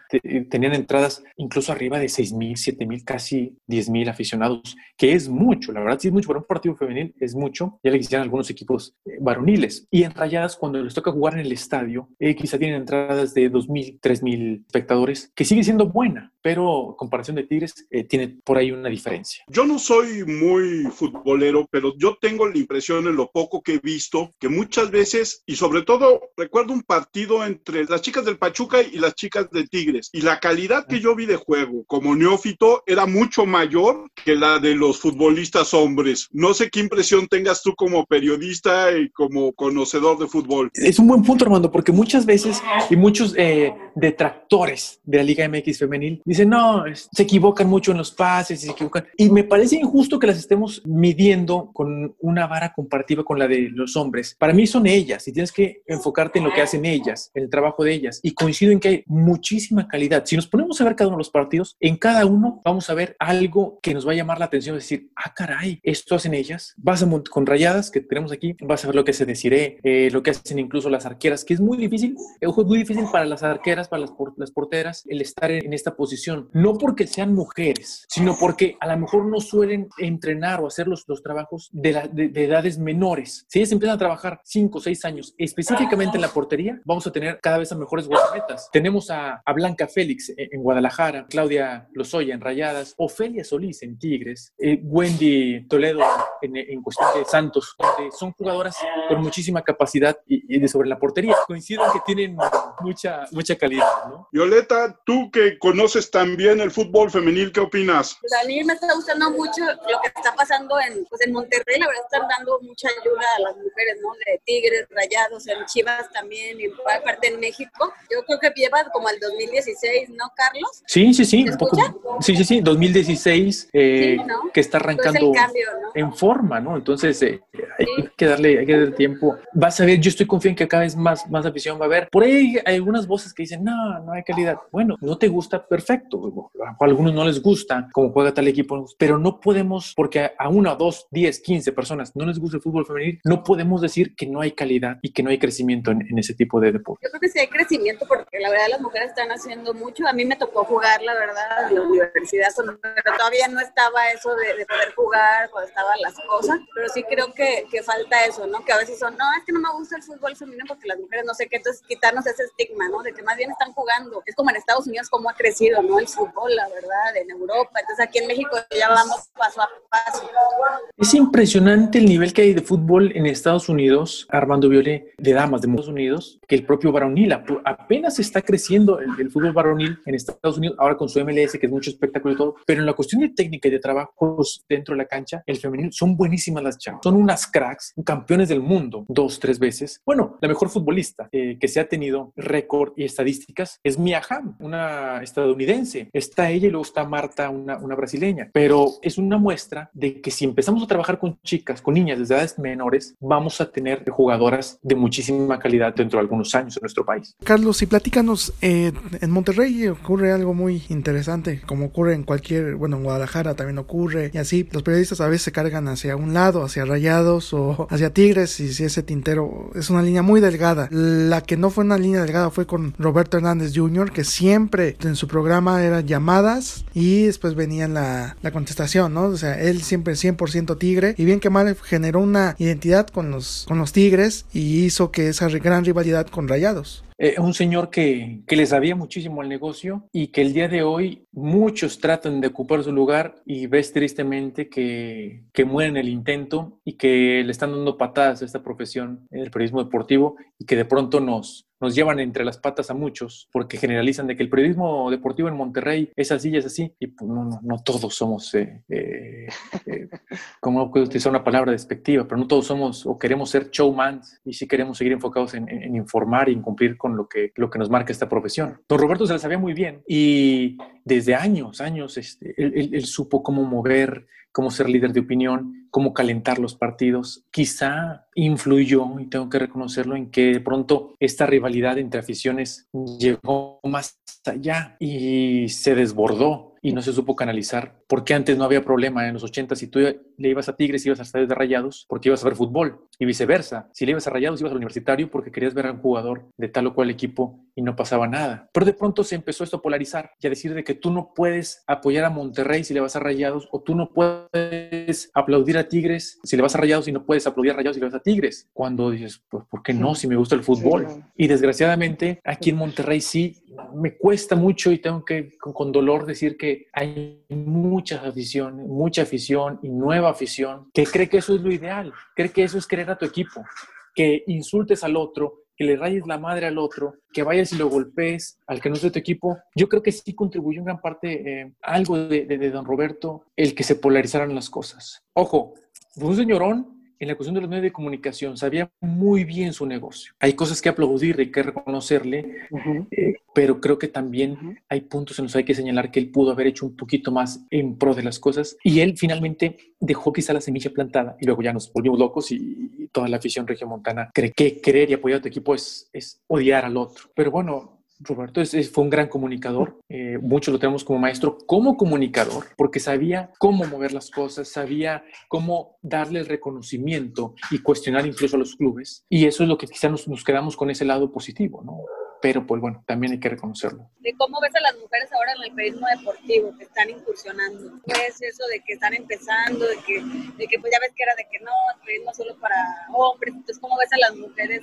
Tenían entradas incluso arriba de 6 mil, 7 mil, casi 10 mil aficionados, que es mucho, la verdad sí es mucho, para un partido femenil es mucho, ya le quisieran algunos equipos eh, varoniles. Y en Rayadas, cuando les toca jugar en el estadio, eh, quizá tienen entradas de 2 mil, 3 mil espectadores, que sigue siendo buena, pero comparación de Tigres eh, tiene por ahí una diferencia. Yo no soy muy futbolero, pero yo tengo la impresión en lo poco que he visto, que muchas veces, y sobre todo recuerdo un partido entre las chicas del Pachuca y las chicas de Tigres. Y la calidad que yo vi de juego como neófito era mucho mayor que la de los futbolistas hombres. No sé qué impresión tengas tú como periodista y como conocedor de fútbol. Es un buen punto, Armando, porque muchas veces y muchos eh, detractores de la Liga MX femenil dicen, no, se equivocan mucho en los pases, se equivocan. Y me parece injusto que las estemos midiendo con una vara comparativa con la de los hombres. Para mí son ellas y tienes que enfocarte en lo que hacen ellas, en el trabajo de ellas y coincido en que hay muchísima calidad. Si nos ponemos a ver cada uno de los partidos, en cada uno vamos a ver algo que nos va a llamar la atención, es decir, ah, caray, esto hacen ellas. Vas a con rayadas que tenemos aquí, vas a ver lo que se deciré, eh, lo que hacen incluso las arqueras, que es muy difícil, es muy difícil para las arqueras, para las, las porteras, el estar en, esta posición. No porque sean mujeres, sino porque a lo mejor no suelen entrenar o hacer los, los trabajos de, de, edades menores. Si ellas empiezan a trabajar 5 o 6 años específicamente en la portería, vamos a tener cada vez mejores tenemos a, Blanca Félix en, Guadalajara, Claudia Lozoya en Rayadas, Ofelia Solís en Tigres, eh, Wendy Toledo en, cuestión de Santos, son jugadoras con muchísima capacidad y, de sobre la portería. Coincido que tienen mucha, mucha calidad. Violeta, tú que conoces también el fútbol femenil, ¿qué opinas? Pues a mí me está gustando mucho lo que está pasando en, pues en Monterrey, la verdad están dando mucha ayuda a las mujeres, ¿no? De Tigres, Rayados, en Chivas también y en parte en México. Yo creo que lleva como al 2016, ¿no, Carlos? Sí, sí, sí. Un poco, sí, sí, sí. 2016 eh, que está arrancando en forma, ¿no? Entonces eh, hay que darle, hay que darle tiempo. Vas a ver, yo estoy confiado en que cada vez más, más afición va a haber. Por ahí hay algunas voces que dicen, dicen, no, no hay calidad. Bueno, no te gusta, perfecto. A algunos no les gusta cómo juega tal equipo, pero no podemos, porque a una, dos, diez, quince personas no les gusta el fútbol femenil, no podemos decir que no hay calidad y que no hay crecimiento en, ese tipo de deporte. Yo creo que sí hay crecimiento porque la verdad las mujeres están haciendo mucho. A mí me tocó jugar, la verdad, en la universidad, pero todavía no estaba eso de, poder jugar cuando estaban las cosas, pero sí creo que, que falta eso, ¿no? Que a veces son, no, es que no me gusta el fútbol femenino porque las mujeres no sé qué, entonces quitarnos ese estigma, ¿no? De que más bien están jugando. Es como en Estados Unidos cómo ha crecido, ¿no? El fútbol, la verdad, en Europa. Entonces aquí en México ya vamos paso a paso. Es impresionante el nivel que hay de fútbol en Estados Unidos, Armando Viole, de damas de Estados Unidos, que el propio varonil. Apenas está creciendo el, fútbol varonil en Estados Unidos, ahora con su MLS, que es mucho espectáculo y todo, pero en la cuestión de técnica y de trabajos dentro de la cancha, el femenil son buenísimas las chavas. Son unas cracks, campeones del mundo dos, tres veces. Bueno, la mejor futbolista eh, que se ha tenido récord y estadísticas es Mia Hamm, una estadounidense. Está ella y luego está Marta, una, una brasileña. Pero es una muestra de que si empezamos a trabajar con chicas, con niñas desde edades menores, vamos a tener jugadoras de muchísima calidad dentro de algunos años en nuestro país. Carlos, y platícanos, eh, en Monterrey ocurre algo muy interesante, como ocurre en cualquier, bueno, en Guadalajara también ocurre, y así los periodistas a veces se cargan hacia un lado, hacia Rayados o hacia Tigres, y si ese tintero es una línea muy delgada. La que no fue una línea delgada fue con Roberto Hernández Jr., que siempre en su programa eran llamadas y después venía la, la contestación, ¿no? O sea, él siempre 100% Tigre, y bien que mal generó una identidad con los, con los Tigres y hizo que esa gran rivalidad con Rayados. Eh, un señor que, que le sabía muchísimo al negocio y que el día de hoy muchos tratan de ocupar su lugar y ves tristemente que, que mueren el intento y que le están dando patadas a esta profesión en el periodismo deportivo y que de pronto nos, nos llevan entre las patas a muchos porque generalizan de que el periodismo deportivo en Monterrey es así y es así y pues no, no, no todos somos, eh, eh, eh, como puedo utilizar una palabra despectiva, pero no todos somos o queremos ser showmans y sí queremos seguir enfocados en, en, informar y en cumplir con lo que, lo que nos marca esta profesión. Don Roberto se la sabía muy bien y desde años, años, este, él, supo cómo mover cómo ser líder de opinión, cómo calentar los partidos. Quizá influyó, y tengo que reconocerlo, en que de pronto esta rivalidad entre aficiones llegó más allá y se desbordó y no se supo canalizar. Porque antes no había problema en los 80 si tú le ibas a Tigres ibas a estar de Rayados porque ibas a ver fútbol y viceversa. Si le ibas a Rayados ibas al universitario porque querías ver a un jugador de tal o cual equipo y no pasaba nada. Pero de pronto se empezó esto a polarizar y a decir de que tú no puedes apoyar a Monterrey si le vas a Rayados o tú no puedes aplaudir a Tigres si le vas a Rayados y no puedes aplaudir a Rayados si le vas a Tigres. Cuando dices, pues, ¿por qué no? Si me gusta el fútbol. Y desgraciadamente aquí en Monterrey sí me cuesta mucho y tengo que con, dolor decir que hay mucha afición, mucha afición y nueva afición que cree que eso es lo ideal, cree que eso es querer a tu equipo, que insultes al otro, que le rayes la madre al otro, que vayas y lo golpees al que no es de tu equipo. Yo creo que sí contribuyó en gran parte eh, algo de, don Roberto el que se polarizaran las cosas. Ojo, un señorón en la cuestión de los medios de comunicación sabía muy bien su negocio. Hay cosas que aplaudirle y que reconocerle, eh, pero creo que también hay puntos en los que hay que señalar que él pudo haber hecho un poquito más en pro de las cosas y él finalmente dejó quizá la semilla plantada y luego ya nos volvimos locos y, toda la afición regiomontana cree que querer y apoyar a tu equipo es, es odiar al otro. Pero bueno, Roberto es, fue un gran comunicador, eh, muchos lo tenemos como maestro como comunicador, porque sabía cómo mover las cosas, sabía cómo darle el reconocimiento y cuestionar incluso a los clubes. Y eso es lo que quizá nos, nos quedamos con ese lado positivo, ¿no? pero pues bueno, también hay que reconocerlo. ¿De cómo ves a las mujeres ahora en el periodismo deportivo que están incursionando? ¿Ves eso de que están empezando, de que, de que pues ya ves que era de que no, el periodismo solo para hombres? Entonces, ¿cómo ves a las mujeres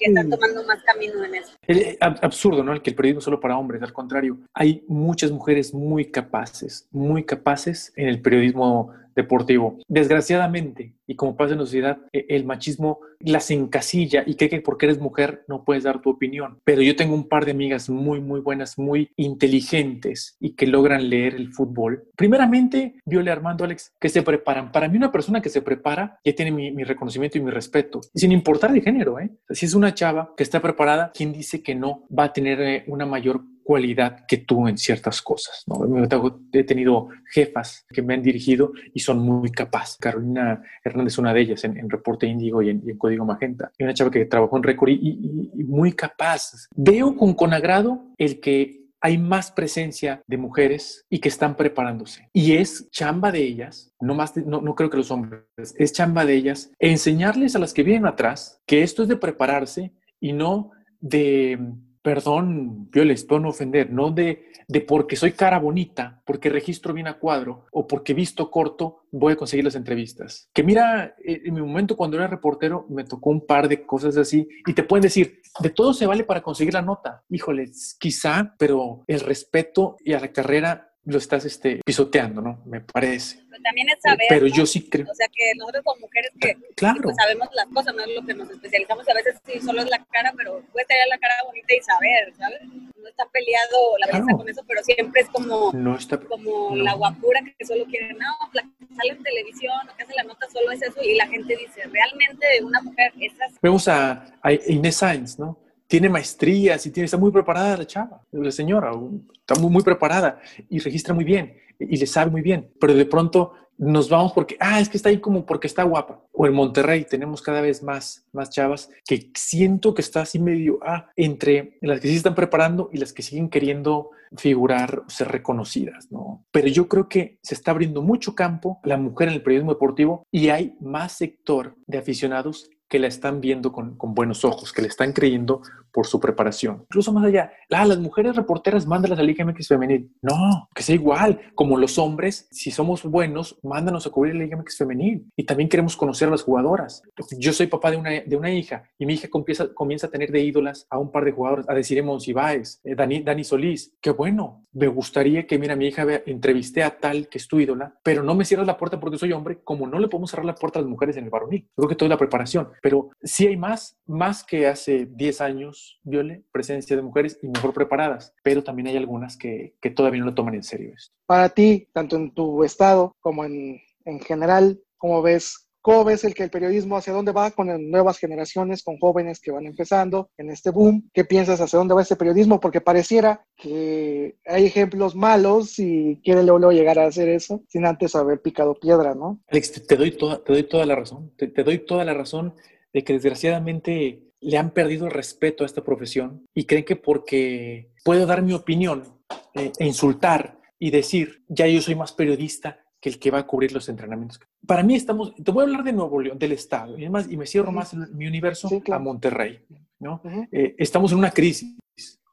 que están mm. tomando más camino en eso? Es absurdo, ¿no? El que el periodismo solo para hombres, al contrario, hay muchas mujeres muy capaces, muy capaces en el periodismo deportivo. Desgraciadamente, y como pasa en la sociedad, e, el machismo las encasilla y cree que porque eres mujer no puedes dar tu opinión. Pero yo tengo un par de amigas muy, muy buenas, muy inteligentes y que logran leer el fútbol. Primeramente, Viole Armando Alex, que se preparan. Para mí una persona que se prepara ya tiene mi, reconocimiento y mi respeto, sin importar el género. ¿eh? Si es una chava que está preparada, ¿quién dice que no va a tener eh, una mayor cualidad que tú en ciertas cosas. ¿no? He tenido jefas que me han dirigido y son muy capaces. Carolina Hernández una de ellas en, Reporte Índigo y en, Código Magenta. Y una chava que trabajó en Record y, muy capaz. Veo con, con agrado el que hay más presencia de mujeres y que están preparándose. Y es chamba de ellas, no, más no, no, creo que los hombres, es chamba de ellas enseñarles a las que vienen atrás que esto es de prepararse y no de perdón, yo les puedo ofender, no de, de porque soy cara bonita, porque registro bien a cuadro o porque visto corto, voy a conseguir las entrevistas. Que mira, eh, en mi momento cuando era reportero me tocó un par de cosas así y te pueden decir, de todo se vale para conseguir la nota. Híjole, quizá, pero el respeto y a la carrera lo estás este, pisoteando, ¿no? Me parece. Pero también es saber. Pero yo sí creo. O sea, que nosotros como mujeres que claro. Pues, sabemos las cosas, no es lo que nos especializamos. A veces sí, solo es la cara, pero puede tener la cara bonita y saber, ¿sabes? No está peleado la verdad con eso, pero siempre es como, no está, como la guapura que solo quiere, no, la que sale en televisión o que hace la nota solo es eso. Y la gente dice, realmente una mujer es así. Vemos a, a Inés Sainz, ¿no? Tiene maestrías y tiene, está muy preparada la chava, la señora, está muy, muy preparada y registra muy bien y le sabe muy bien, pero de pronto nos vamos porque, ah, es que está ahí como porque está guapa. O en Monterrey tenemos cada vez más, más chavas que siento que está así medio, ah, entre las que sí están preparando y las que siguen queriendo figurar, ser reconocidas, ¿no? Pero yo creo que se está abriendo mucho campo la mujer en el periodismo deportivo y hay más sector de aficionados que la están viendo con, buenos ojos, que le están creyendo por su preparación. Incluso más allá, ah, las mujeres reporteras, mándalas a la Liga MX femenil. No, que sea igual, como los hombres, si somos buenos, mándanos a cubrir la Liga MX femenil. Y también queremos conocer a las jugadoras. Yo soy papá de una, hija y mi hija comienza, comienza a tener de ídolas a un par de jugadores, a decir Monsiváis, eh, Dani, Dani Solís. Qué bueno, me gustaría que, mira, mi hija vea, entrevisté a tal que es tu ídola, pero no me cierras la puerta porque soy hombre, como no le podemos cerrar la puerta a las mujeres en el varonil. Creo que toda la preparación, pero sí hay más, más que hace 10 años, Viole, presencia de mujeres y mejor preparadas, pero también hay algunas que, que todavía no lo toman en serio esto. Para ti, tanto en tu estado como en, en general, ¿cómo ves ¿Cómo ves el que el periodismo hacia dónde va con nuevas generaciones, con jóvenes que van empezando en este boom? ¿Qué piensas hacia dónde va este periodismo? Porque pareciera que hay ejemplos malos y quiere luego, llegar a hacer eso sin antes haber picado piedra, ¿no? Alex, te doy toda, te doy toda la razón. Te, doy toda la razón de que desgraciadamente le han perdido el respeto a esta profesión y creen que porque puedo dar mi opinión eh, e insultar y decir, ya yo soy más periodista que el que va a cubrir los entrenamientos. Para mí estamos, te voy a hablar de Nuevo León, del Estado, y, además, y me cierro más en mi universo a Monterrey. ¿no? Eh, estamos en una crisis.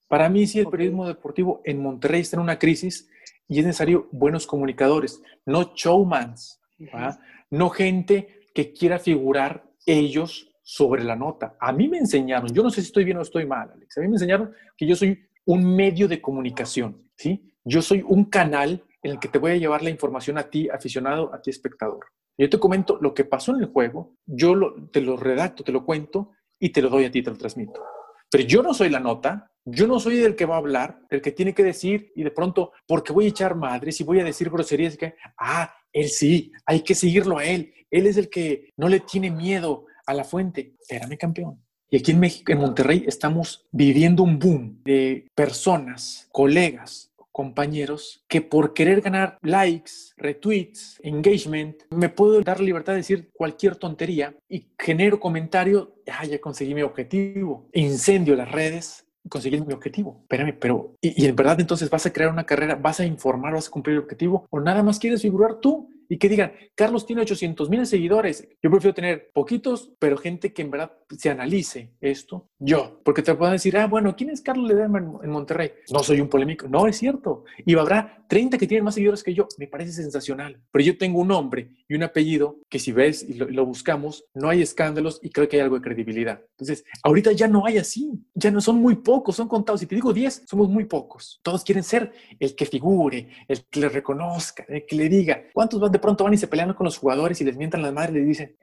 Para mí, sí, el periodismo deportivo en Monterrey está en una crisis y es necesario buenos comunicadores, no showmans, no gente que quiera figurar ellos sobre la nota. A mí me enseñaron, yo no sé si estoy bien o estoy mal, Alex, a mí me enseñaron que yo soy un medio de comunicación, ¿sí? Yo soy un canal en el que te voy a llevar la información a ti, aficionado, a ti, espectador. Yo te comento lo que pasó en el juego, yo te lo redacto, te lo cuento y te lo doy a ti, te lo transmito. Pero yo no soy la nota, yo no soy el que va a hablar, el que tiene que decir y de pronto, porque voy a echar madres y voy a decir groserías que, ah, él sí, hay que seguirlo a él. Él es el que no le tiene miedo a la fuente. Espérame, campeón. Y aquí en México, en Monterrey, estamos viviendo un boom de personas, colegas, compañeros que por querer ganar likes, retweets, engagement, me puedo dar libertad de decir cualquier tontería y genero comentario, ah, ya conseguí mi objetivo, incendio las redes, conseguí mi objetivo. Espérame, pero, y, y en verdad entonces vas a crear una carrera, vas a informar, vas a cumplir el objetivo, o nada más quieres figurar tú y que digan, Carlos tiene 800 mil seguidores. Yo prefiero tener poquitos, pero gente que en verdad se analice esto. Yo, porque te pueden decir, ah, bueno, ¿quién es Carlos Ledesma en Monterrey? No soy un polémico. No, es cierto. Y habrá 30 que tienen más seguidores que yo. Me parece sensacional. Pero yo tengo un nombre y un apellido que si ves y lo, buscamos, no hay escándalos y creo que hay algo de credibilidad. Entonces, ahorita ya no hay así. Ya no son muy pocos, son contados. Si te digo 10, somos muy pocos. Todos quieren ser el que figure, el que le reconozca, el que le diga. ¿Cuántos van de pronto van y se pelean con los jugadores y les mientan las madres y les dicen,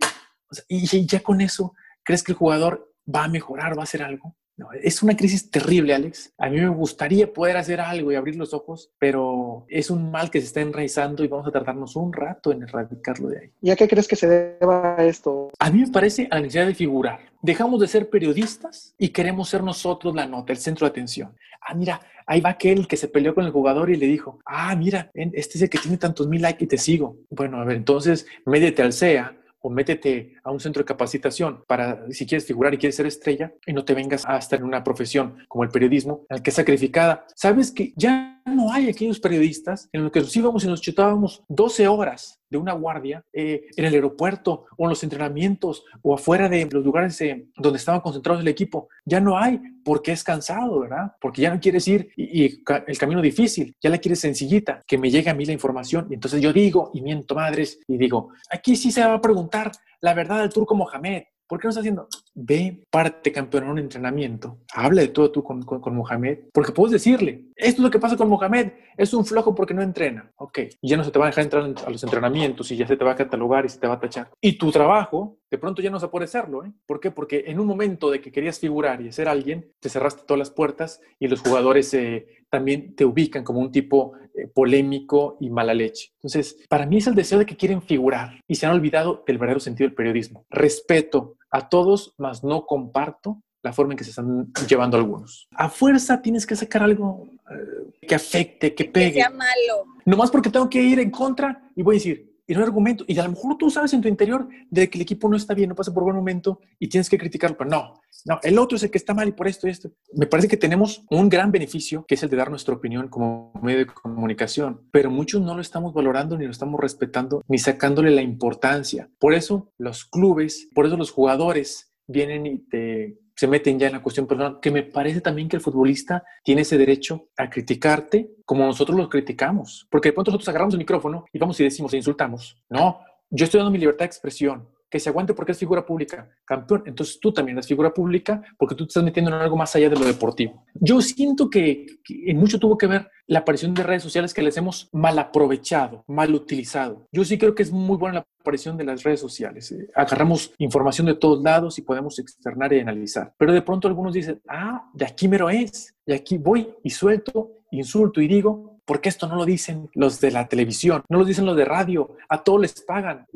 y ya con eso, ¿crees que el jugador va a mejorar, va a hacer algo? Es una crisis terrible, Alex. A mí me gustaría poder hacer algo y abrir los ojos, pero es un mal que se está enraizando y vamos a tardarnos un rato en erradicarlo de ahí. ¿Y a qué crees que se deba esto? A mí me parece a la necesidad de figurar. Dejamos de ser periodistas y queremos ser nosotros la nota, el centro de atención. Ah, mira, ahí va aquel que se peleó con el jugador y le dijo, ah, mira, este es el que tiene tantos mil likes y te sigo. Bueno, a ver, entonces médete al SEA o métete a un centro de capacitación para, si quieres figurar y quieres ser estrella, y no te vengas a estar en una profesión como el periodismo, al que es sacrificada. Sabes que ya no hay aquellos periodistas en los que nos íbamos y nos chutábamos 12 horas de una guardia eh, en el aeropuerto o en los entrenamientos o afuera de los lugares eh, donde estaban concentrados el equipo. Ya no hay porque es cansado, ¿verdad? Porque ya no quieres ir y, el camino difícil, ya la quieres sencillita, que me llegue a mí la información. Y entonces yo digo y miento madres y digo, aquí sí se va a preguntar la verdad del turco Mohamed. ¿Por qué no está haciendo? Ve, parte campeón en un entrenamiento. Habla de todo tú con, con, Mohamed. Porque puedes decirle, esto es lo que pasa con Mohamed. Es un flojo porque no entrena. Ok. Ya no se te va a dejar entrar a los entrenamientos y ya se te va a catalogar y se te va a tachar. Y tu trabajo, de pronto ya no se puede hacerlo. ¿eh? ¿Por qué? Porque en un momento de que querías figurar y ser alguien, te cerraste todas las puertas y los jugadores eh, también te ubican como un tipo eh, polémico y mala leche. Entonces, para mí es el deseo de que quieren figurar y se han olvidado del verdadero sentido del periodismo. Respeto a todos, mas no comparto la forma en que se están llevando algunos. A fuerza tienes que sacar algo eh, que afecte, que pegue. Que sea malo. Nomás porque tengo que ir en contra y voy a decir, no hay argumento. Y a lo mejor tú sabes en tu interior de que el equipo no está bien, no pasa por buen momento y tienes que criticarlo, pero no, no, el otro es el que está mal y por esto y esto. Me parece que tenemos un gran beneficio que es el de dar nuestra opinión como medio de comunicación, pero muchos no lo estamos valorando ni lo estamos respetando ni sacándole la importancia. Por eso los clubes, por eso los jugadores vienen y te se meten ya en la cuestión personal, que me parece también que el futbolista tiene ese derecho a criticarte como nosotros los criticamos, porque de pronto nosotros agarramos el micrófono y vamos y decimos e insultamos. No, yo estoy dando mi libertad de expresión, que se aguante porque es figura pública, campeón. Entonces tú también eres figura pública porque tú te estás metiendo en algo más allá de lo deportivo. Yo siento que, en mucho tuvo que ver la aparición de redes sociales que les hemos mal aprovechado, mal utilizado. Yo sí creo que es muy buena la aparición de las redes sociales. Eh, agarramos información de todos lados y podemos externar y analizar. Pero de pronto algunos dicen, ah, de aquí mero es, y aquí voy y suelto, insulto y digo, ¿Por qué esto no lo dicen los de la televisión? No lo dicen los de radio. A todos les pagan.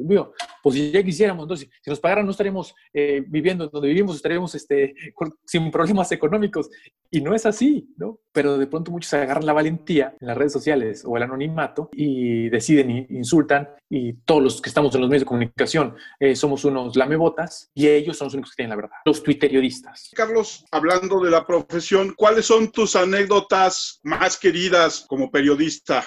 Pues si ya quisiéramos, entonces, si nos pagaran no estaríamos eh, viviendo donde vivimos, estaríamos este, sin problemas económicos. Y no es así, ¿no? Pero de pronto muchos agarran la valentía en las redes sociales o el anonimato y deciden y insultan y todos los que estamos en los medios de comunicación eh, somos unos lamebotas y ellos son los únicos que tienen la verdad, los twitteriodistas. Carlos, hablando de la profesión, ¿cuáles son tus anécdotas más queridas como periodista? periodista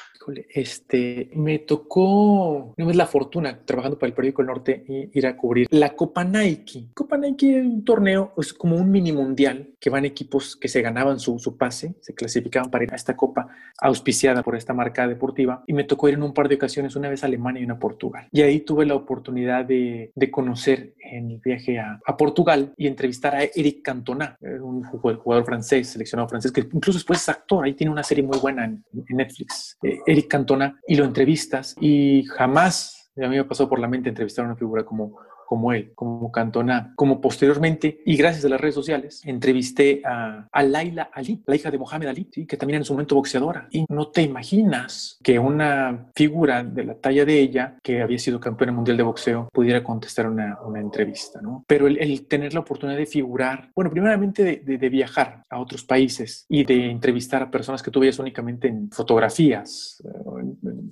este, me tocó, no es la fortuna, trabajando para el periódico El Norte, ir a cubrir la Copa Nike. Copa Nike es un torneo, es como un mini mundial que van equipos que se ganaban su, su pase, se clasificaban para ir a esta copa auspiciada por esta marca deportiva. Y me tocó ir en un par de ocasiones, una vez a Alemania y una a Portugal. Y ahí tuve la oportunidad de, de conocer en el viaje a, a, Portugal y entrevistar a Eric Cantona, un jugador, francés, seleccionado francés, que incluso después es actor, ahí tiene una serie muy buena en, Netflix. Eh, Eric Cantona, y lo entrevistas y jamás a mí me pasó por la mente entrevistar a una figura como, como él, como Cantona, como posteriormente, y gracias a las redes sociales, entrevisté a, a Laila Ali, la hija de Mohamed Ali, que también en su momento boxeadora. Y no te imaginas que una figura de la talla de ella, que había sido campeona mundial de boxeo, pudiera contestar una, una entrevista, ¿no? Pero el, tener la oportunidad de figurar, bueno, primeramente de, de, viajar a otros países y de entrevistar a personas que tú veías únicamente en fotografías, eh,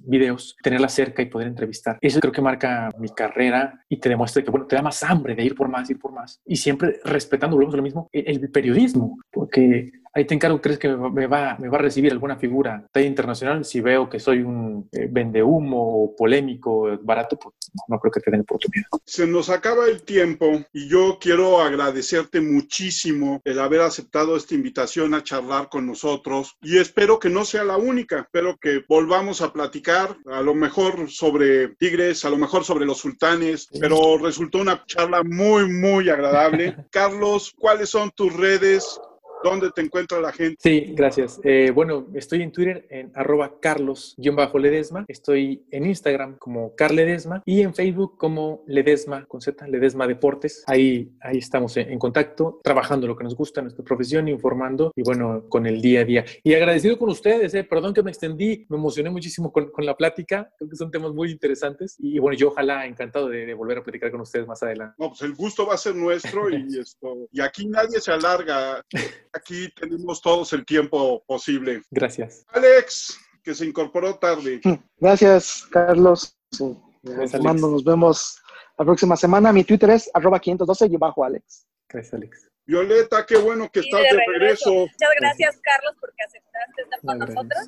videos, tenerla cerca y poder entrevistar. Eso creo que marca mi carrera y te demuestra que bueno, te da más hambre de ir por más, ir por más. Y siempre respetando, volvemos a lo mismo, el, periodismo, porque ahí te encargo, ¿crees que me va, me va a recibir alguna figura talla internacional si veo que soy un eh, vendehumo o polémico, barato? Pues no, creo que te den oportunidad. Se nos acaba el tiempo y yo quiero agradecerte muchísimo el haber aceptado esta invitación a charlar con nosotros y espero que no sea la única, espero que volvamos a platicar a lo mejor sobre Tigres, a lo mejor sobre los sultanes, pero resultó una charla muy, muy agradable. Carlos, ¿cuáles son tus redes? ¿Dónde te encuentra la gente? Sí, gracias. Eh, bueno, estoy en Twitter en arroba carlos-ledesma. Estoy en Instagram como carledesma y en Facebook como Ledesma, con Z, Ledesma Deportes. Ahí, ahí estamos en, en contacto, trabajando lo que nos gusta, nuestra profesión, informando y bueno, con el día a día. Y agradecido con ustedes, eh, perdón que me extendí, me emocioné muchísimo con, con, la plática, creo que son temas muy interesantes y bueno, yo ojalá encantado de, de, volver a platicar con ustedes más adelante. No, pues el gusto va a ser nuestro y, esto, y aquí nadie se alarga, aquí tenemos todos el tiempo posible. Gracias. Alex, que se incorporó tarde. Gracias, Carlos. Sí. Gracias, Mando, nos vemos la próxima semana. Mi Twitter es arroba 512 y bajo Alex. Gracias, Alex. Violeta, qué bueno que estás de, de regreso. Muchas gracias, Carlos, porque aceptaste estar con no, nosotros.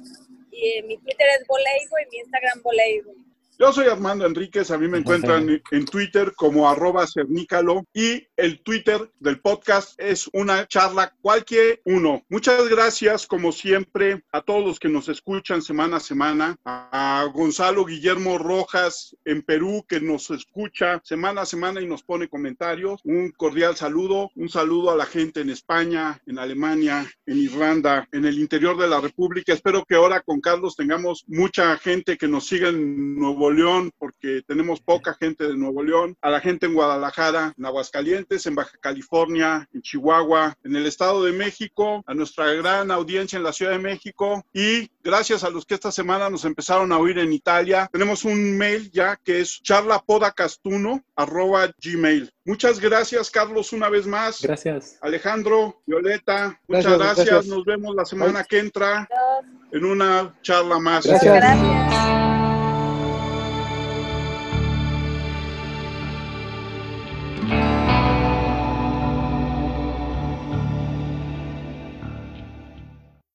Y eh, mi Twitter es Boleigo y mi Instagram Boleigo. Yo soy Armando Enríquez, a mí me encuentran en Twitter como arroba cernícalo y el Twitter del podcast es una charla cualquier uno. Muchas gracias, como siempre, a todos los que nos escuchan semana a semana, a Gonzalo Guillermo Rojas en Perú que nos escucha semana a semana y nos pone comentarios. Un cordial saludo, un saludo a la gente en España, en Alemania, en Irlanda, en el interior de la República. Espero que ahora con Carlos tengamos mucha gente que nos siga en Nuevo León, porque tenemos poca gente de Nuevo León, a la gente en Guadalajara, en Aguascalientes, en Baja California, en Chihuahua, en el Estado de México, a nuestra gran audiencia en la Ciudad de México y gracias a los que esta semana nos empezaron a oír en Italia. Tenemos un mail ya que es charlapodacastuno arroba gmail. Muchas gracias, Carlos, una vez más. Gracias. Alejandro, Violeta, muchas gracias. gracias. gracias. Nos vemos la semana que entra en una charla más. Gracias. gracias.